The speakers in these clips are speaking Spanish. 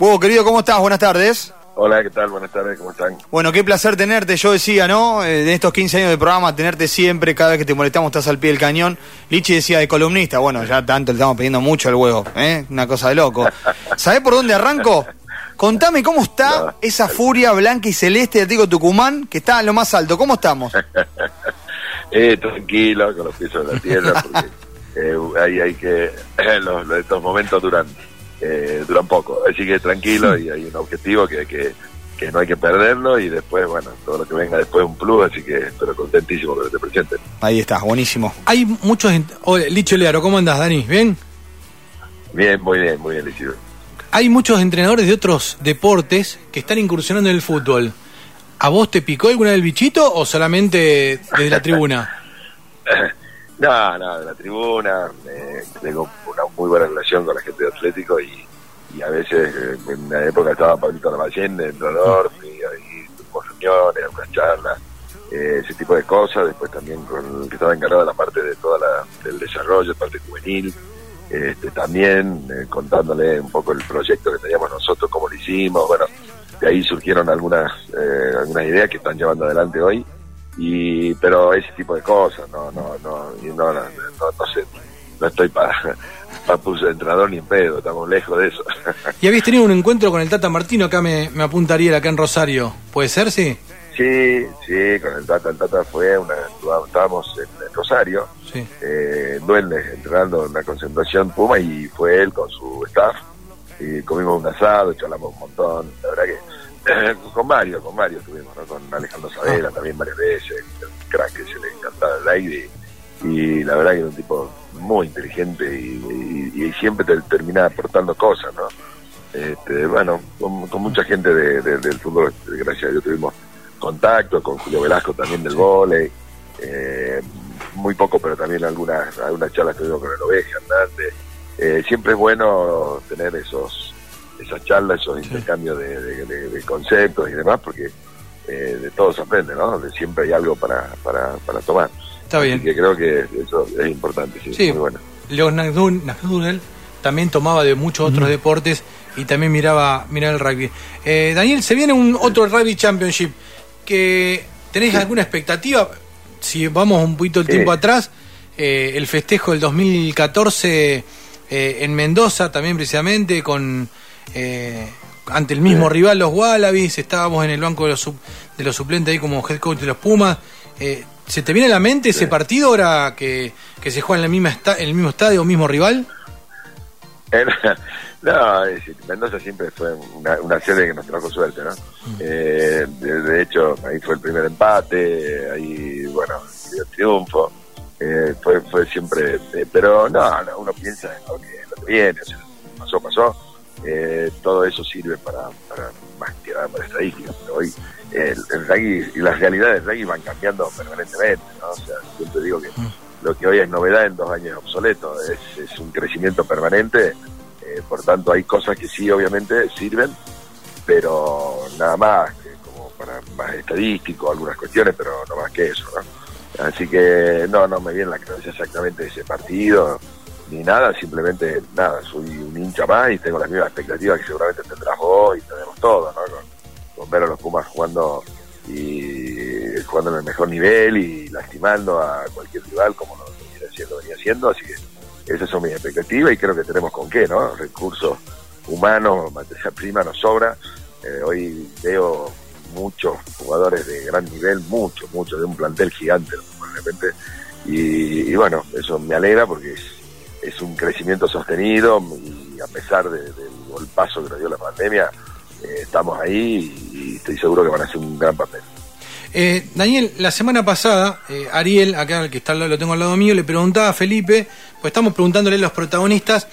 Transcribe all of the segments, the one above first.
Hugo, querido, ¿cómo estás? Buenas tardes. Hola, ¿qué tal? Buenas tardes, ¿cómo están? Bueno, qué placer tenerte. Yo decía, ¿no? Eh, de estos 15 años de programa, tenerte siempre, cada vez que te molestamos estás al pie del cañón. Lichi decía de columnista. Bueno, ya tanto le estamos pidiendo mucho al huevo, ¿eh? Una cosa de loco. ¿Sabés por dónde arranco? Contame cómo está No. esa furia blanca y celeste de Atlético Tucumán, que está en lo más alto. ¿Cómo estamos? Eh, tranquilo, con los pies sobre la tierra, porque eh, ahí hay que, los, los- estos momentos duran, eh, duran poco, así que tranquilo y hay un objetivo que, que, que no hay que perderlo y después, bueno, todo lo que venga después es un plus, así que espero contentísimo que te presenten. Ahí está, buenísimo. Hay muchos. Hola, Licho Learo, ¿cómo andás, Dani? ¿Bien? Bien, muy bien, muy bien, Isidro. Hay muchos entrenadores de otros deportes que están incursionando en el fútbol. ¿A vos te picó alguna del bichito o solamente desde la tribuna? No, no, de la tribuna, eh, tengo una muy buena relación con la gente de Atlético y, a veces, eh, en una época estaba Pablito Lamallén, de entrenador, y ahí tuvimos reuniones, algunas charlas, eh, ese tipo de cosas, después también con el que estaba encargado de la parte de toda la, del desarrollo, parte juvenil, este, también eh, contándole un poco el proyecto que teníamos nosotros, cómo lo hicimos, bueno, de ahí surgieron algunas, eh, algunas ideas que están llevando adelante hoy y pero ese tipo de cosas no no no no, no, no, no sé no estoy para de entrenador ni en pedo estamos lejos de eso Y habéis tenido un encuentro con el Tata Martino, acá me, me apunta Ariel, acá en Rosario. ¿Puede ser, sí? sí sí con el Tata el Tata fue una estábamos en, en Rosario Sí. eh, en Duendes entrenando en la concentración Puma y fue él con su staff y comimos un asado charlamos un montón la verdad que con Mario con Mario estuvimos ¿no? con Alejandro Savera también varias veces un crack que se le encantaba el aire y la verdad que era un tipo muy inteligente y, y- y siempre te terminaba aportando cosas, ¿no? Este, bueno, con, con mucha gente de- de- del fútbol, gracias a Dios tuvimos contacto, con Julio Velasco también del vóley, eh, muy poco, pero también algunas, algunas charlas que tuvimos con el Oveja, Hernández. Eh, siempre es bueno tener esos esas charlas, esos intercambios de, de- de- de conceptos y demás, porque eh, de todos se aprende, ¿no? De siempre hay algo para, para, para tomar. Está Así bien. que creo que eso es importante, sí, Sí. muy bueno. Leo Nagdun- Nagdunel también tomaba de muchos otros deportes y también miraba, miraba el rugby. Eh, Daniel, se viene un otro Rugby Championship. que ¿Tenés alguna expectativa? Si vamos un poquito el Sí. tiempo atrás, eh, el festejo del 2014 eh, en Mendoza también precisamente con eh, ante el mismo Sí. rival los Wallabies, estábamos en el banco de los, sup- de los suplentes ahí como head coach de los Pumas. Eh, ¿Se te viene a la mente ese partido ahora que, que se juega en, la misma esta- en el mismo estadio, mismo rival? Eh, no, Mendoza siempre fue una, una sede que nos trajo suerte, ¿no? Eh, de, de hecho, ahí fue el primer empate, ahí, bueno, el triunfo. Eh, fue, fue siempre, eh, pero no, no, uno piensa en lo que, lo que viene, o sea, pasó, pasó. Eh, todo eso sirve para, para más que nada para estadísticas, pero hoy el, el rugby y las realidades del rugby van cambiando permanentemente, ¿no? O sea, siempre digo que lo que hoy es novedad en dos años es obsoleto, es, es un crecimiento permanente, eh, por tanto hay cosas que sí obviamente sirven, pero nada más, que como para más estadístico, algunas cuestiones, pero no más que eso, ¿no? Así que no, no me viene en la cabeza exactamente ese partido, ni nada, simplemente nada, soy un hincha más y tengo las mismas expectativas que seguramente tendrás vos y tenemos todos, ¿no? Con, ver a los Pumas jugando y jugando en el mejor nivel y lastimando a cualquier rival como lo venía haciendo, venía haciendo, así que esas son mis expectativas y creo que tenemos con qué, ¿no? Recursos humanos, materia prima nos sobra. Eh, hoy veo muchos jugadores de gran nivel, muchos, muchos, de un plantel gigante, probablemente. Y, y bueno, eso me alegra porque es, un crecimiento sostenido y a pesar de- del golpazo que nos dio la pandemia, eh, estamos ahí y estoy seguro que van a hacer un gran papel. Eh, Daniel, la semana pasada, eh, Ariel, acá el que está al lado- lo tengo al lado mío, le preguntaba a Felipe, pues estamos preguntándole a los protagonistas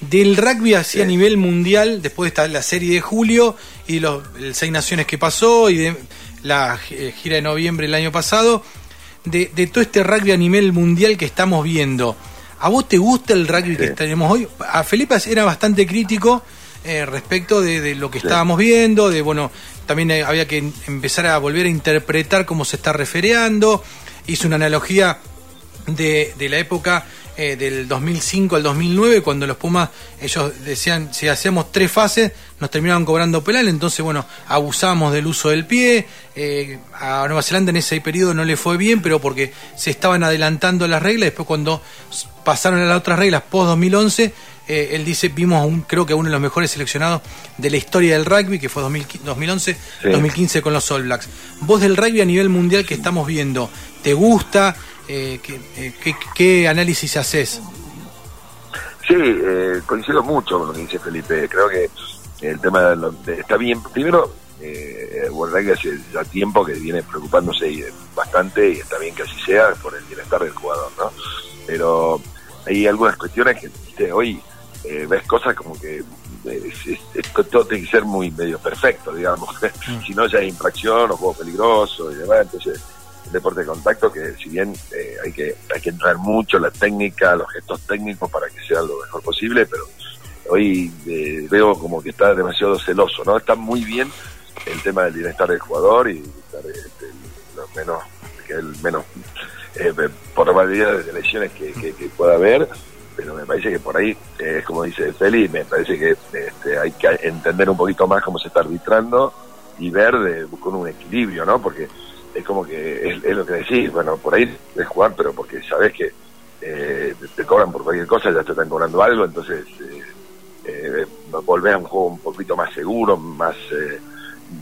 del rugby así a nivel mundial, después está la serie de julio y de los el Seis Naciones que pasó y de la eh, gira de noviembre del año pasado, de, de todo este rugby a nivel mundial que estamos viendo. ¿A vos te gusta el rugby que tenemos hoy? A Felipe era bastante crítico eh, respecto de, de lo que Sí. estábamos viendo, de bueno, también eh, había que empezar a volver a interpretar cómo se está refereando. Hizo una analogía de, de la época eh, del 2005 al 2009, cuando los Pumas, ellos decían, si hacíamos tres fases, nos terminaban cobrando penal, entonces bueno, abusamos del uso del pie, eh, a Nueva Zelanda en ese periodo no le fue bien, pero porque se estaban adelantando las reglas, después cuando pasaron a las otras reglas post 2011, eh, él dice, vimos un, creo que uno de los mejores seleccionados de la historia del rugby, que fue 2011, 2015 con los All Blacks. Vos del rugby a nivel mundial que estamos viendo, ¿te gusta? Eh, ¿qué, qué, análisis haces? Sí, eh, coincido mucho con lo que dice Felipe. Creo que el tema de, está bien. Primero, eh, World Rugby hace ya tiempo que viene preocupándose bastante y está bien que así sea por el bienestar del jugador, ¿no? Pero hay algunas cuestiones que hoy eh, ves cosas como que todo tiene que ser muy medio perfecto, digamos. Mm. si no, ya es infracción o juego peligroso y demás. Entonces, deporte de contacto que, si bien eh, hay que hay que entrar mucho la técnica, los gestos técnicos para que sea lo mejor posible, pero hoy eh, veo como que está demasiado celoso, ¿no? Está muy bien el tema del bienestar del jugador y este, lo menos que el menos eh, por probabilidad de lesiones que, que pueda haber pero me parece que por ahí, es como dice Feli, me parece que este, hay que entender un poquito más cómo se está arbitrando y ver de, con un equilibrio, ¿no? Porque es como que es, lo que decís, bueno, por ahí es jugar, pero porque sabes que eh, te, cobran por cualquier cosa, ya te están cobrando algo, entonces eh, eh, volvés a un juego un poquito más seguro, más eh,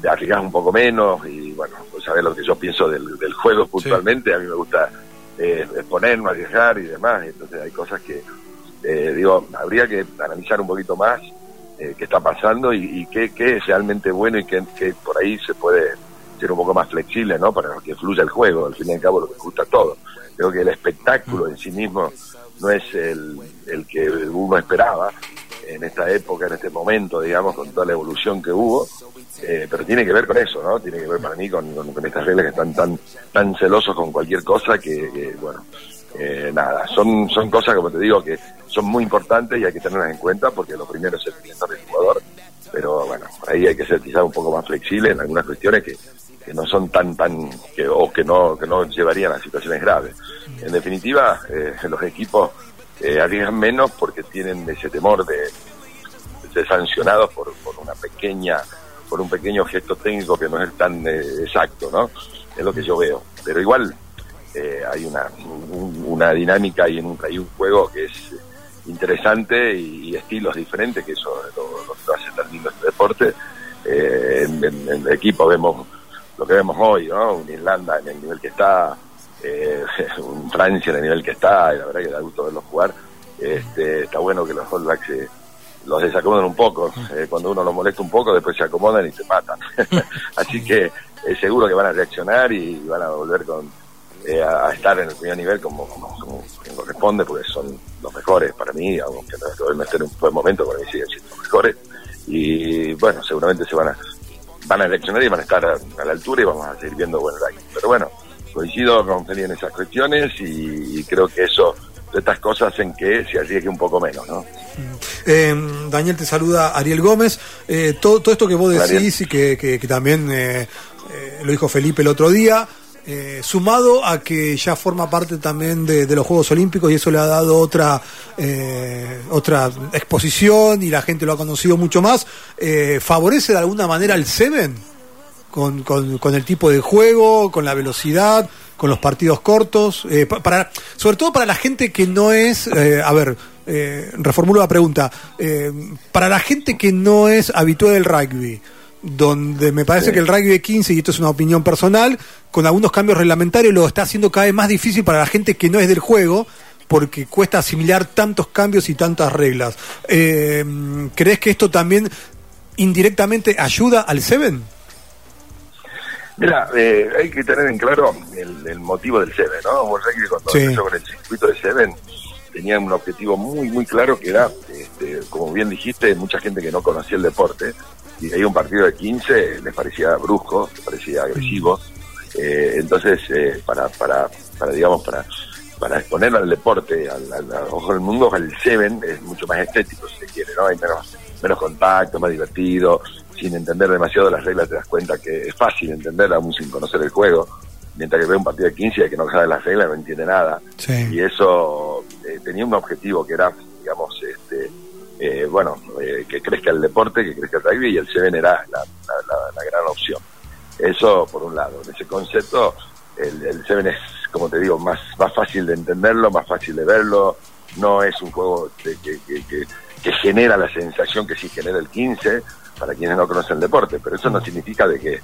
arriesgas un poco menos y bueno, pues sabes lo que yo pienso del, juego puntualmente, a mí me gusta eh, exponer, no arriesgar y demás, entonces hay cosas que eh, digo, habría que analizar un poquito más eh, qué está pasando y, qué, es realmente bueno y qué, por ahí se puede ser un poco más flexible, ¿no? Para que fluya el juego, al fin y al cabo lo que gusta todo. Creo que el espectáculo en sí mismo no es el, que uno esperaba en esta época, en este momento, digamos, con toda la evolución que hubo, eh, pero tiene que ver con eso, ¿no? Tiene que ver para mí con, con, estas reglas que están tan tan celosos con cualquier cosa que, bueno, eh, nada, son, son cosas, como te digo, que son muy importantes y hay que tenerlas en cuenta porque lo primero es el bienestar del jugador, pero bueno, ahí hay que ser quizás un poco más flexible en algunas cuestiones que, no son tan, tan, que, o que no, que no llevarían a situaciones graves. En definitiva, eh, los equipos eh, arriesgan menos porque tienen ese temor de, ser sancionados por, por una pequeña, por un pequeño gesto técnico que no es tan eh, exacto, ¿no? Es lo que yo veo. Pero igual, eh, hay una, una dinámica y un, hay un juego que es interesante y, estilos diferentes, que eso lo, lo hace tan lindo este deporte. Eh, en, equipo vemos lo que vemos hoy, ¿no? Un Irlanda en el nivel que está, eh, un Francia en el nivel que está, y la verdad que da gusto verlos jugar. Este, está bueno que los All Blacks los desacomodan un poco. Eh, cuando uno los molesta un poco, después se acomodan y se matan. Así que es seguro que van a reaccionar y van a volver con eh, a, estar en el primer nivel como, como, corresponde, porque son los mejores para mí, aunque no estar en un buen momento, para mí siguen siendo los mejores. Y bueno, seguramente se van a van a reaccionar y van a estar a, la altura y vamos a seguir viendo buen rugby. Pero bueno, coincido con Feli en esas cuestiones y, creo que eso, estas cosas hacen que se arriesgue un poco menos, ¿no? Eh, Daniel te saluda Ariel Gómez. Eh, todo, todo esto que vos decís y que, que, que también eh, eh, lo dijo Felipe el otro día, eh, sumado a que ya forma parte también de, los Juegos Olímpicos y eso le ha dado otra eh, otra exposición y la gente lo ha conocido mucho más, eh, favorece de alguna manera al Seven con, con, el tipo de juego, con la velocidad, con los partidos cortos, para, sobre todo para la gente que no es, a ver, reformulo la pregunta, para la gente que no es habitual del rugby donde me parece que el rugby 15, y esto es una opinión personal, con algunos cambios reglamentarios lo está haciendo cada vez más difícil para la gente que no es del juego, porque cuesta asimilar tantos cambios y tantas reglas. Eh, ¿Crees que esto también indirectamente ayuda al Seven? Mira, eh, hay que tener en claro el, motivo del Seven, ¿no? cuando empezó con el circuito de Seven tenía un objetivo muy, muy claro que era, este, como bien dijiste, mucha gente que no conocía el deporte y ahí un partido de 15 les parecía brusco, les parecía agresivo. Eh, entonces, eh, para, para, para, digamos, para, para exponer al deporte, al, ojo del mundo, el Seven es mucho más estético, si se quiere, ¿no? Hay menos, menos contacto, más divertido, sin entender demasiado las reglas te das cuenta que es fácil entender aún sin conocer el juego. Mientras que ve un partido de 15 y que no sabe las reglas no entiende nada. Y eso eh, tenía un objetivo que era, digamos, eh, bueno, eh, que crezca el deporte, que crezca el rugby y el Seven era la, gran opción. Eso por un lado. En ese concepto, el, el Seven es, como te digo, más, más fácil de entenderlo, más fácil de verlo. No es un juego que, que, genera la sensación que sí genera el 15 para quienes no conocen el deporte, pero eso no significa de que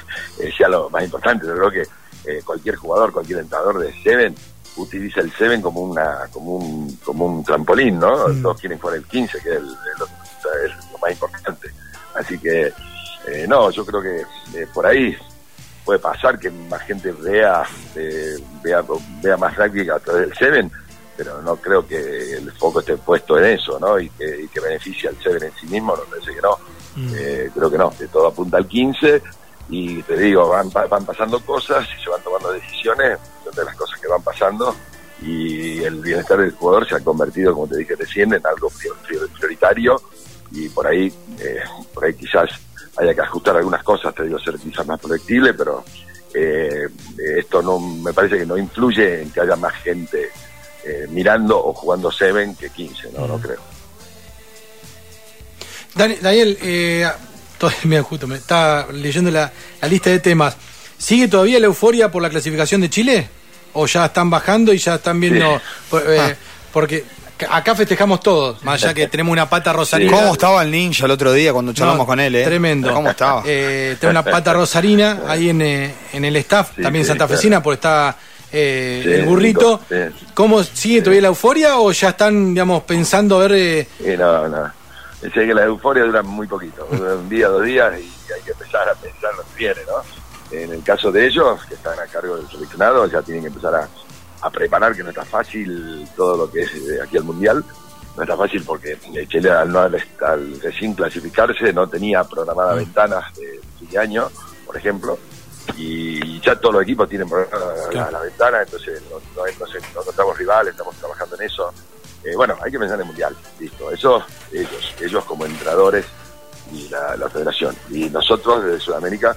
sea lo más importante. Yo creo que eh, cualquier jugador, cualquier entrenador de Seven utiliza el Seven como una como un como un trampolín, ¿no? Mm. Todos quieren jugar el 15, que es, lo más importante. Así que eh, no, yo creo que eh, por ahí puede pasar que más gente vea vea vea más rugby a través del Seven, pero no creo que el foco esté puesto en eso, ¿no? Y que, y que beneficie al Seven en sí mismo, no parece que no. Mm. creo que no, que todo apunta al 15 y te digo, van, van pasando cosas y se van tomando decisiones de las cosas que van pasando y el bienestar del jugador se ha convertido, como te dije recién, en algo prioritario y por ahí, eh, por ahí quizás haya que ajustar algunas cosas, te digo, ser quizás más proyectible, pero eh, esto no me parece que no influye en que haya más gente eh, mirando o jugando Seven que 15, no, no creo. Daniel, eh, mira, justo me está leyendo la, lista de temas. ¿Sigue todavía la euforia por la clasificación de Chile? ¿O ya están bajando y ya están viendo? Eh, ah. Porque acá festejamos todos, más allá que tenemos una pata rosarina. ¿Cómo estaba el ninja el otro día cuando charlamos con él? Eh? Tremendo. ¿Cómo estaba? Eh, tengo una pata rosarina ahí en, eh, en el staff, también Santa Fecina, porque está el burrito. ¿Cómo sigue todavía la euforia o ya están, digamos, pensando a ver... no, no Sé que la euforia dura muy poquito, un día, dos días y hay que empezar a pensar lo que viene, ¿no? En el caso de ellos, que están a cargo del seleccionado, ya tienen que empezar a, preparar, que no está fácil todo lo que es eh, aquí al Mundial. No está fácil porque Chile al, no, al, recién clasificarse no tenía programadas mm. ventanas de fin de año, por ejemplo, y ya todos los equipos tienen programadas la, ventana, entonces no, no, no, encontramos rivales, estamos trabajando en eso eh, bueno, hay que pensar en el mundial, listo. Eso, ellos, ellos como entrenadores y la, federación. Y nosotros desde Sudamérica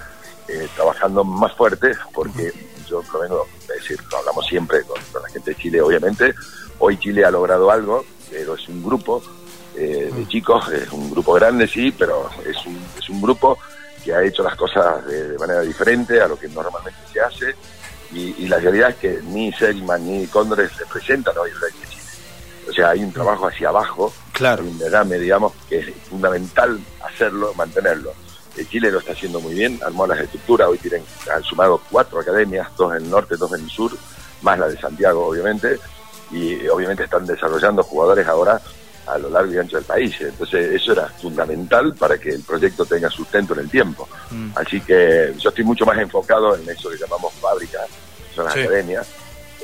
eh, trabajando más fuerte, porque yo lo vengo a decir, lo hablamos siempre con, la gente de Chile, obviamente. Hoy Chile ha logrado algo, pero es un grupo eh, de chicos, es un grupo grande, sí, pero es un, es un grupo que ha hecho las cosas de, manera diferente a lo que normalmente se hace. Y, la realidad es que ni Selman ni Cóndores representan hoy el Chile o sea, hay un trabajo hacia abajo, claro. un derrame, digamos, que es fundamental hacerlo, mantenerlo. Chile lo está haciendo muy bien, armó las estructuras, hoy tienen, han sumado cuatro academias, dos en el norte, dos en el sur, más la de Santiago, obviamente, y obviamente están desarrollando jugadores ahora a lo largo y ancho del país. Entonces, eso era fundamental para que el proyecto tenga sustento en el tiempo. Mm. Así que yo estoy mucho más enfocado en eso que llamamos fábricas, son las academias,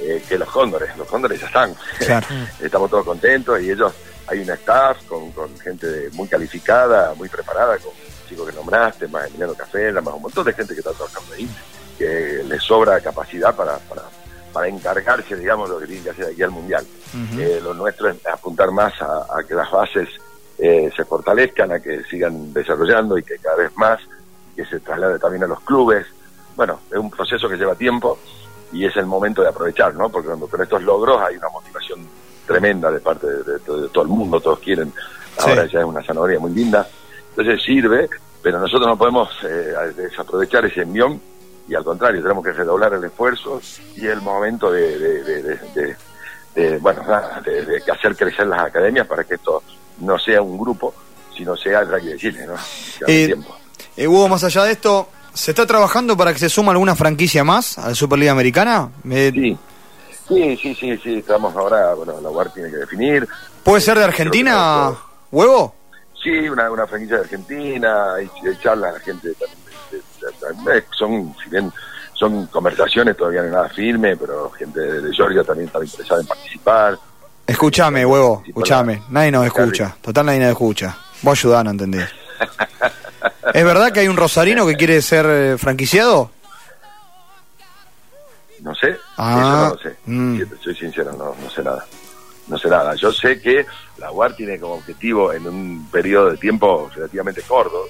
eh, que los cóndores. Los cóndores ya están. Estamos todos contentos y ellos, hay un staff con, gente muy calificada, muy preparada, con chicos que nombraste, más Emiliano Café, más un montón de gente que está trabajando ahí, que les sobra capacidad para, para, para encargarse, digamos, lo que tienen que hacer aquí al Mundial. Eh, lo nuestro es apuntar más a, que las bases eh, se fortalezcan, a que sigan desarrollando y que cada vez más, que se traslade también a los clubes. Bueno, es un proceso que lleva tiempo y es el momento de aprovechar, ¿no? Porque con estos logros hay una motivación tremenda de parte de, todo el mundo, todos quieren, ahora ya es una zanahoria muy linda, entonces sirve, pero nosotros no podemos eh, desaprovechar ese envión y al contrario, tenemos que redoblar el esfuerzo y el momento de, bueno, de, hacer crecer las academias para que esto no sea un grupo, sino sea el rugby de Chile, ¿no? Eh, eh, Hugo, más allá de esto, ¿Se está trabajando para que se suma alguna franquicia más a la Superliga Americana? Sí. sí, sí, sí, sí, estamos ahora, bueno, la UAR tiene que definir. ¿Puede ser de Argentina, Huevo? Sí, una, una franquicia de Argentina, hay, charlas, la gente también, son, si bien son conversaciones, todavía no hay nada firme, pero gente de, Georgia también está interesada en participar. Escúchame, huevo, escúchame, nadie nos escucha, total nadie nos escucha. Vos ayudás a entender. ¿Es verdad que hay un rosarino que quiere ser eh, franquiciado? No sé, ah, eso no lo sé. Mm. soy sincero, no, no sé nada. No sé nada. Yo sé que la UAR tiene como objetivo en un periodo de tiempo relativamente corto,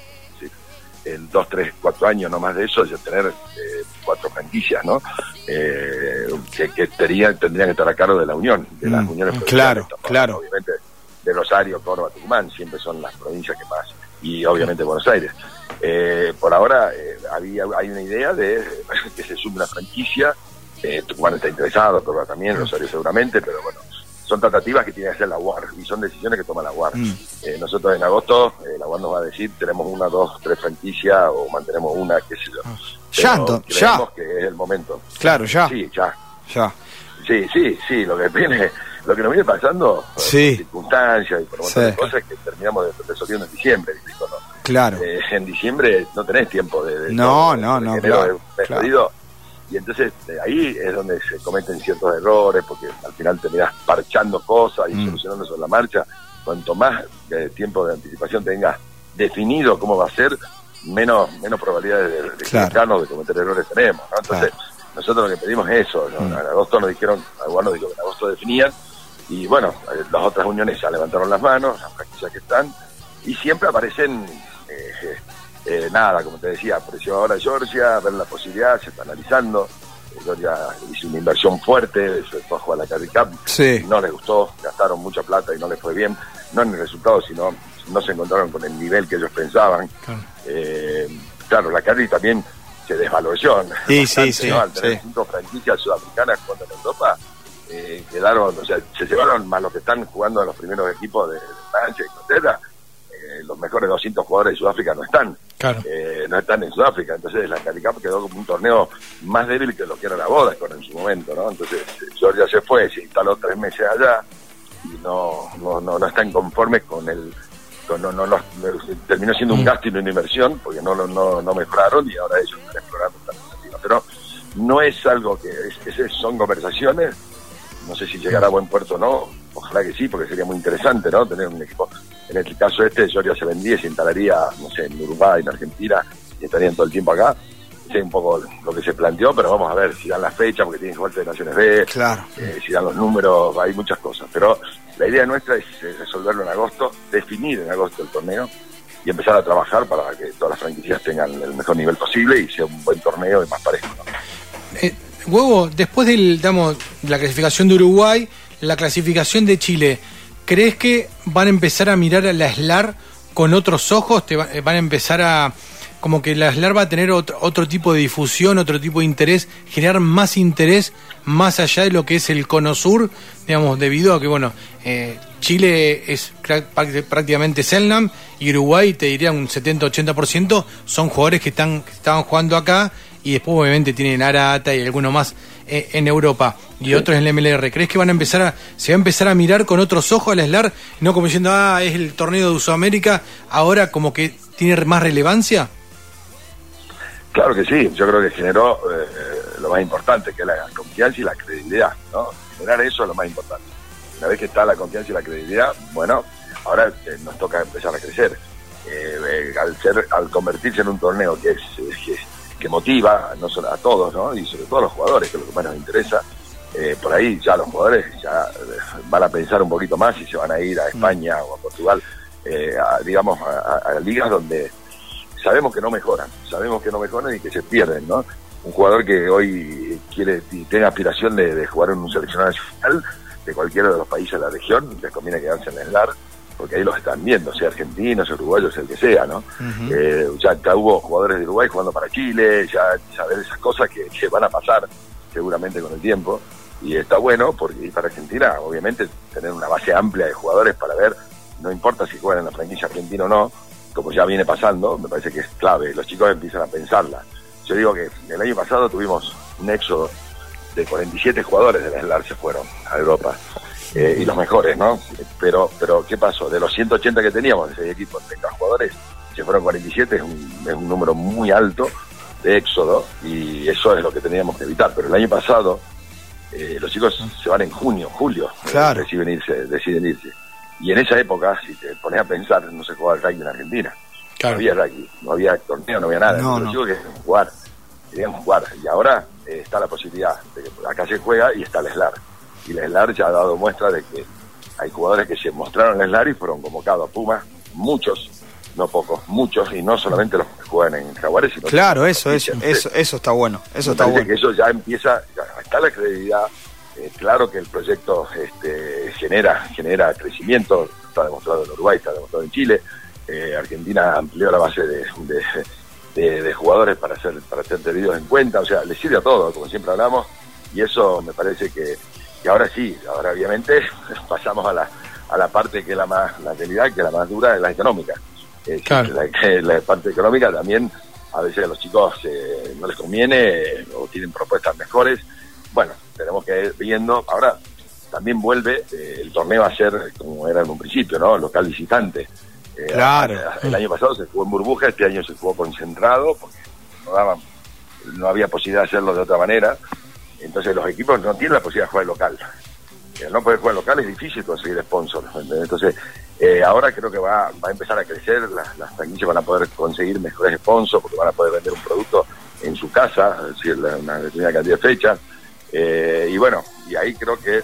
en dos, tres, cuatro años, no más de eso, ya tener eh, cuatro franquicias, ¿no? Eh, que, que tendrían, tendrían que estar a cargo de la Unión, de las mm, uniones Claro, claro. Obviamente, de Rosario, Córdoba, Tucumán, siempre son las provincias que más, y obviamente Buenos Aires. Eh, por ahora eh, había, hay una idea de que se sume una franquicia, eh, Tucumán está interesado, Córdoba también, Rosario seguramente, pero bueno, son tratativas que tiene que hacer la UAR y son decisiones que toma la UAR. Mm. Eh, nosotros en agosto, eh, la UAR nos va a decir, tenemos una, dos, tres franquicias o mantenemos una, qué sé yo. Ah. Ya, Pero ya. que es el momento. Claro, ya. Sí, ya. Ya. Sí, sí, sí, lo que viene, lo que nos viene pasando, por Sí. circunstancias y por Sí. de cosas que terminamos de- resolviendo en diciembre. ¿no? Claro. Eh, en diciembre no tenés tiempo de... de- No, no, no, enero claro, claro. Y entonces eh, ahí es donde se cometen ciertos errores, porque al final terminás parchando cosas y Mm. solucionando sobre la marcha. Cuanto más eh, tiempo de anticipación tengas definido cómo va a ser, menos menos probabilidades de, de Claro. de cometer errores tenemos. ¿no? Entonces, nosotros lo que pedimos es eso. ¿no? Mm. En agosto nos dijeron, Aguano dijo que en agosto definían, y bueno, eh, las otras uniones ya levantaron las manos, las franquicias que están, y siempre aparecen, eh, eh, nada, como te decía, apareció ahora Georgia, ver la posibilidad, se está analizando. Eh, Georgia hizo una inversión fuerte, se fue a jugar la Carry Cup, Sí. no les gustó, gastaron mucha plata y no les fue bien, no en el resultado, sino no se encontraron con el nivel que ellos pensaban. Claro. Eh, claro, la Carry también se desvalorizó. Sí, bastante, sí, sí, ¿no? Al tener cinco franquicias sudafricanas jugando en Europa, eh, quedaron, o sea, se llevaron más los que están jugando en los primeros equipos de Francia y Inglaterra. eh, los mejores 200 jugadores de Sudáfrica no están, Claro. eh, no están en Sudáfrica, entonces la Cali Cup quedó como un torneo más débil que lo que era la boda en su momento, ¿no? Entonces eh, Georgia se fue, se instaló tres meses allá y no, no, no, no están conformes con el con- no, no, no, terminó siendo un Mm. gasto y no una inversión porque no, no, no, no mejoraron y ahora ellos están explorando. Pero no es algo que es, es- son conversaciones, no sé si llegará a buen puerto o no, ojalá que sí, porque sería muy interesante, ¿no? Tener un equipo, en el caso este, Georgia se vendía y se instalaría, no sé, en Uruguay, en Argentina, y estarían todo el tiempo acá. Sé un poco lo que se planteó, pero vamos a ver si dan la fecha, porque tienen jugar de Naciones B, Claro. eh, si dan los números, hay muchas cosas. Pero la idea nuestra es resolverlo en agosto, definir en agosto el torneo y empezar a trabajar para que todas las franquicias tengan el mejor nivel posible y sea un buen torneo y más parejo. ¿no? Eh, Huevo, después del, digamos, la clasificación de Uruguay, la clasificación de Chile, ¿crees que van a empezar a mirar a la SLAR con otros ojos? ¿Te va- eh, van a empezar a, como que la SLAR va a tener otro, otro tipo de difusión, otro tipo de interés, generar más interés más allá de lo que es el cono sur, digamos, debido a que, bueno, eh, Chile es prácticamente Selnam y Uruguay, te diría un 70-80%, son jugadores que, están, que estaban jugando acá y después obviamente tienen Arata y alguno más en Europa y otros en el MLR. ¿Crees que van a empezar a, se va a empezar a mirar con otros ojos al SLAR, no como diciendo, ah, es el torneo de Sudamérica, ahora como que tiene más relevancia? Claro que sí, yo creo que generó eh, lo más importante, que es la confianza y la credibilidad, ¿no? Generar eso es lo más importante. Una vez que está la confianza y la credibilidad, bueno, ahora eh, nos toca empezar a crecer. Eh, eh, al ser, al convertirse en un torneo que es, eh, que, que motiva no solo a todos, ¿no? Y sobre todo a los jugadores, que es lo que más nos interesa. eh, por ahí ya los jugadores ya eh, van a pensar un poquito más si se van a ir a España o a Portugal, eh, a, digamos, a- ligas donde sabemos que no mejoran, sabemos que no mejoran y que se pierden, ¿no? Un jugador que hoy quiere y tiene aspiración de, de jugar en un seleccionado nacional de cualquiera de los países de la región, les conviene quedarse en el SLAR, porque ahí los están viendo, sea argentinos, uruguayos, el que sea, ¿no? Eh, ya, ya hubo jugadores de Uruguay jugando para Chile, ya saber esas cosas que, que van a pasar seguramente con el tiempo. Y está bueno, porque para Argentina, obviamente, tener una base amplia de jugadores para ver, no importa si juegan en la franquicia argentina o no, como ya viene pasando, me parece que es clave. Los chicos empiezan a pensarla. Yo digo que el año pasado tuvimos un éxodo de 47 jugadores de la SLAR se fueron a Europa. Eh, y los mejores, ¿no? Pero, pero ¿qué pasó? De los 180 que teníamos, ese equipo, 30 jugadores, se fueron 47, es un, es un número muy alto de éxodo y eso es lo que teníamos que evitar. Pero el año pasado, eh, los chicos se van en junio, julio, eh, Claro. deciden irse, deciden irse. Y en esa época, si te pones a pensar, no se jugaba el rugby en Argentina. Claro. No había rugby, no había torneo, no había nada. No, los no. chicos querían jugar, querían jugar. Y ahora eh, está la posibilidad de que acá se juega y está el SLAR. Y el SLAR ya ha dado muestra de que hay jugadores que se mostraron en el SLAR y fueron convocados a Pumas, muchos, no pocos, muchos, y no solamente los que juegan en Jaguares, sino Claro, que- eso, eso, eso, eso está bueno. Eso me está bueno. que eso ya empieza, ya está la credibilidad, eh, claro que el proyecto este, genera, genera crecimiento está demostrado en Uruguay, está demostrado en Chile. Eh, Argentina amplió la base de, de, jugadores para ser, para ser tenidos en cuenta, o sea, le sirve a todo, como siempre hablamos, y eso me parece que, ahora sí, ahora obviamente pasamos a la, a la parte que es la más, la realidad, que es la más dura, es la económica. la, parte económica también a veces a los chicos eh, no les conviene o tienen propuestas mejores. Bueno, tenemos que ir viendo. Ahora también vuelve eh, el torneo a ser como era en un principio, ¿no? Local visitante. Eh, claro. El año pasado se jugó en burbuja, este año se jugó concentrado porque no, daban, no había posibilidad de hacerlo de otra manera. Entonces los equipos no tienen la posibilidad de jugar local. Al no poder jugar local es difícil conseguir sponsors. Entonces eh, ahora creo que va, va a empezar a crecer, las, las franquicias van a poder conseguir mejores sponsors porque van a poder vender un producto en su casa, es decir, una determinada cantidad de fechas. Eh, y bueno, y ahí creo que eh,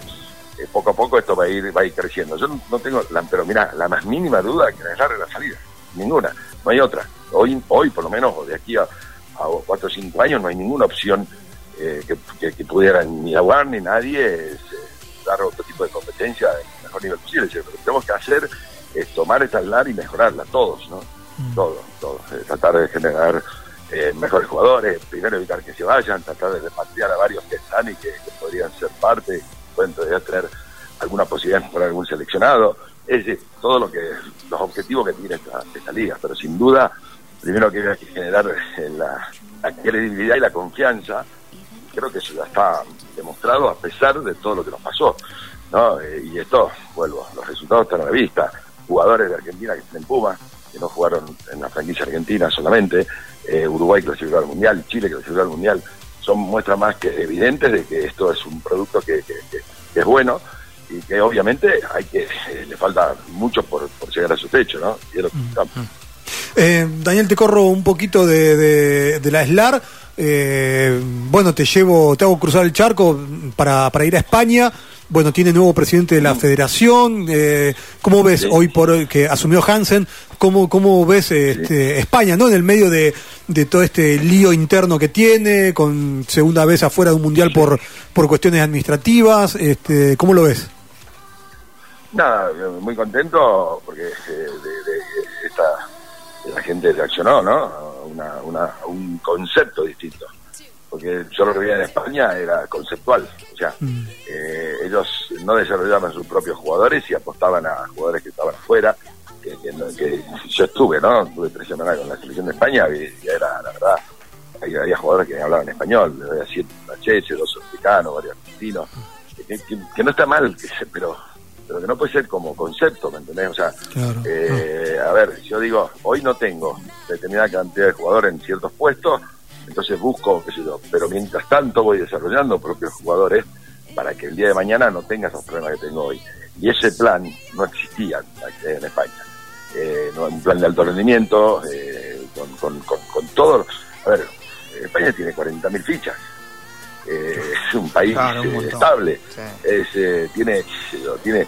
poco a poco esto va a ir va a ir creciendo. Yo no tengo, la, pero mira, la más mínima duda que dejar la salida, ninguna, no hay otra. Hoy, hoy por lo menos, de aquí a, a cuatro o cinco años, no hay ninguna opción que, que, pudieran ni aguar ni nadie dar otro tipo de competencia mejor nivel posible. Lo que tenemos que hacer es tomar esta LAR y mejorarla, todos, ¿no? Mm. Todos, todos. Eh, tratar de generar eh, mejores jugadores, primero evitar que se vayan, tratar de repatriar a varios que están y que, podrían ser parte, pueden todavía tener alguna posibilidad de mejorar algún seleccionado. Es decir, todo lo que, los objetivos que tiene esta, esta liga, pero sin duda, primero que hay que generar eh, la, la credibilidad y la confianza creo que eso ya está demostrado a pesar de todo lo que nos pasó. ¿no? Eh, y esto, vuelvo, los resultados están a la vista. Jugadores de Argentina que están en Puma, que no jugaron en la franquicia argentina solamente, eh, Uruguay clasificó al Mundial, Chile clasificó al Mundial, son muestras más que evidentes de que esto es un producto que, es bueno y que obviamente hay que eh, le falta mucho por, llegar a su techo, ¿no? Daniel, te corro un poquito de, de la SLAR. Bueno, te llevo, te hago cruzar el charco para, para ir a España bueno, tiene nuevo presidente de la federación. Eh, ¿Cómo ves hoy por hoy que asumió Hansen? ¿Cómo, cómo ves este, España, no? En el medio de, todo este lío interno que tiene, con segunda vez afuera de un mundial por, por cuestiones administrativas. Este, ¿Cómo lo ves? Nada, muy contento porque eh, de, esta, la gente reaccionó, ¿no? Una, un concepto distinto porque yo lo que veía en España era conceptual, o sea, mm. eh, ellos no desarrollaban sus propios jugadores y apostaban a jugadores que estaban afuera, que, yo estuve, ¿no? Tuve tres semanas con la selección de España y, era, la verdad, había, jugadores que hablaban español, había siete franceses, dos africanos, varios argentinos, que, no está mal, pero pero que no puede ser como concepto, ¿me entendés? O sea, eh, a ver, yo digo, hoy no tengo determinada cantidad de jugadores en ciertos puestos, entonces busco, qué sé yo, pero mientras tanto voy desarrollando propios jugadores para que el día de mañana no tenga esos problemas que tengo hoy. Y ese plan no existía en España. Eh, un plan de alto rendimiento, eh, con, con, todo. A ver, España tiene 40.000 fichas. Eh, es un país estable. Es, tiene tiene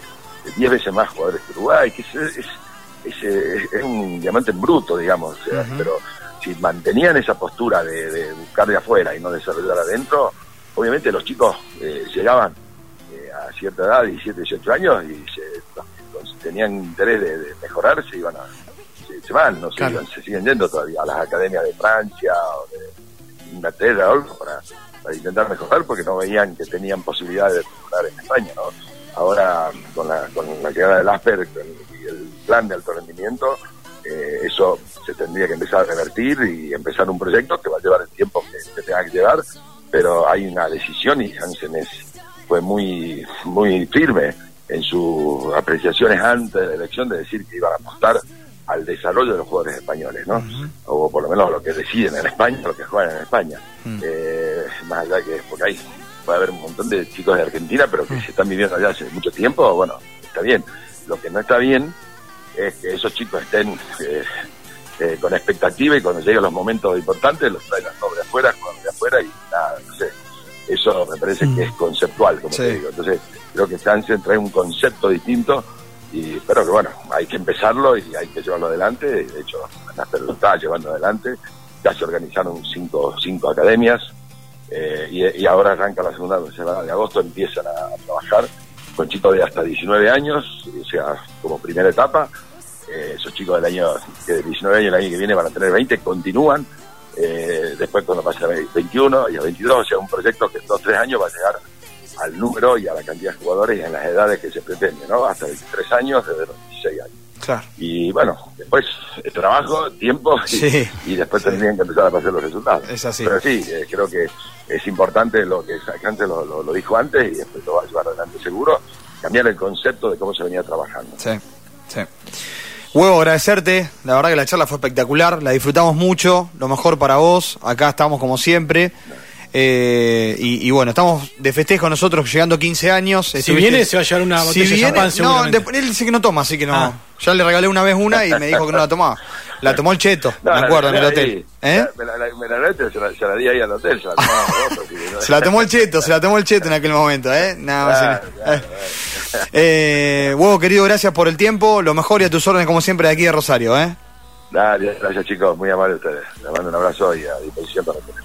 10 veces más jugadores que Uruguay, que es, es, es, un diamante en bruto, digamos. Pero si mantenían esa postura de, buscar de afuera y no desarrollar adentro, obviamente los chicos eh, llegaban eh, a cierta edad, 17, 18 años, y se, tenían interés de, mejorar, se iban a, se, van, no se, siguen yendo todavía a las academias de Francia o de Inglaterra o algo para, intentar mejorar porque no veían que tenían posibilidades de mejorar en España, ¿no? Ahora, con la, con la llegada del Asper y el plan de alto rendimiento, eh, eso se tendría que empezar a revertir y empezar un proyecto que va a llevar el tiempo que, tenga que llevar, pero hay una decisión y Hansen es, fue muy, muy firme en sus apreciaciones antes de la elección de decir que iban a apostar al desarrollo de los jugadores españoles, ¿no? O por lo menos lo que deciden en España, lo que juegan en España. eh, más allá que por ahí puede haber un montón de chicos de Argentina, pero que se están viviendo allá hace mucho tiempo, bueno, está bien. Lo que no está bien es que esos chicos estén eh, eh, con expectativa y cuando lleguen los momentos importantes los traigan de afuera, de afuera y nada, no sé. Eso me parece que es conceptual, como te digo. Entonces, creo que Sánchez trae un concepto distinto y pero que bueno, hay que empezarlo y hay que llevarlo adelante. De hecho, lo está llevando adelante. Ya se organizaron cinco, cinco academias eh, y, ahora arranca la segunda semana de agosto, empiezan a, trabajar con chicos de hasta 19 años, o sea, como primera etapa. Eh, esos chicos del año de 19 años el año que viene van a tener 20, continúan. Eh, después cuando pase a 21 y a 22, o sea, un proyecto que en dos tres años va a llegar al número y a la cantidad de jugadores y en las edades que se pretende, ¿no? Hasta 23 años, desde los 16 años. Claro. Y bueno, después el trabajo, tiempo y, Sí, y después sí. tendrían que empezar a pasar los resultados. Es así. Pero sí, eh, creo que es importante lo que antes lo, lo- lo dijo antes y después lo va a llevar adelante seguro, cambiar el concepto de cómo se venía trabajando. Sí, sí. Huevo, agradecerte. La verdad que la charla fue espectacular. La disfrutamos mucho. Lo mejor para vos. Acá estamos como siempre. Eh, y, y bueno, estamos de festejo nosotros llegando 15 años. Si viene, se va a llevar una botella de champán, No, él dice que no toma, así que no. Ah. Ya le regalé una vez una y me dijo que no la tomaba. La tomó el cheto, No, me acuerdo, en el hotel. ahí, ¿Eh? Me la, la- me la- se, la, se la di ahí al hotel, se la tomaba que no- Se la tomó el cheto, se la tomó el cheto en aquel momento, ¿eh? Claro, claro, Eh, huevo, querido, gracias por el tiempo. Lo mejor y a tus órdenes, como siempre, de aquí de Rosario, ¿eh? Dale, gracias chicos, muy amables ustedes. Les mando un abrazo y a disposición para ustedes.